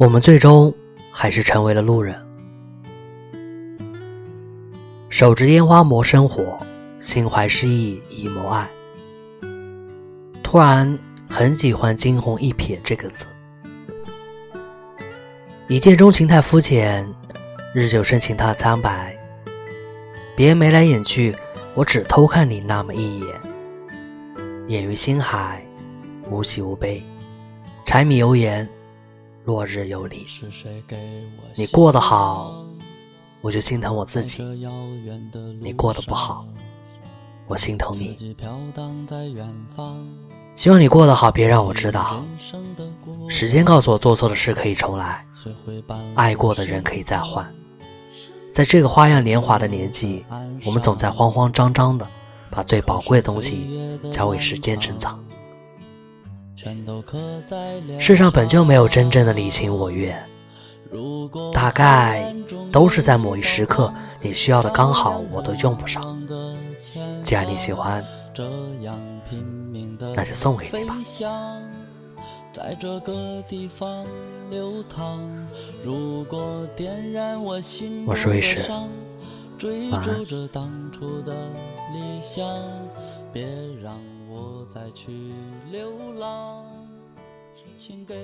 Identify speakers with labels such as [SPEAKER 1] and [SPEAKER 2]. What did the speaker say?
[SPEAKER 1] 我们最终还是成为了路人，手执烟花磨生活，心怀诗意以谋爱。突然很喜欢“惊鸿一瞥”这个词，一见钟情太肤浅，日久生情太苍白。别眉来眼去，我只偷看你那么一眼，眼于心海，无喜无悲，柴米油盐。落日有你，你过得好，我就心疼我自己；你过得不好，我心疼你。希望你过得好，别让我知道。时间告诉我，做错的事可以重来，爱过的人可以再换。在这个花样年华的年纪，我们总在慌慌张张的把最宝贵的东西交给时间珍藏。世上本就没有真正的你情我愿，大概都是在某一时刻你需要的刚好我都用不上。既然你喜欢，那就送给你吧。我是卫士，追逐着当初的理想别让我再去流浪请给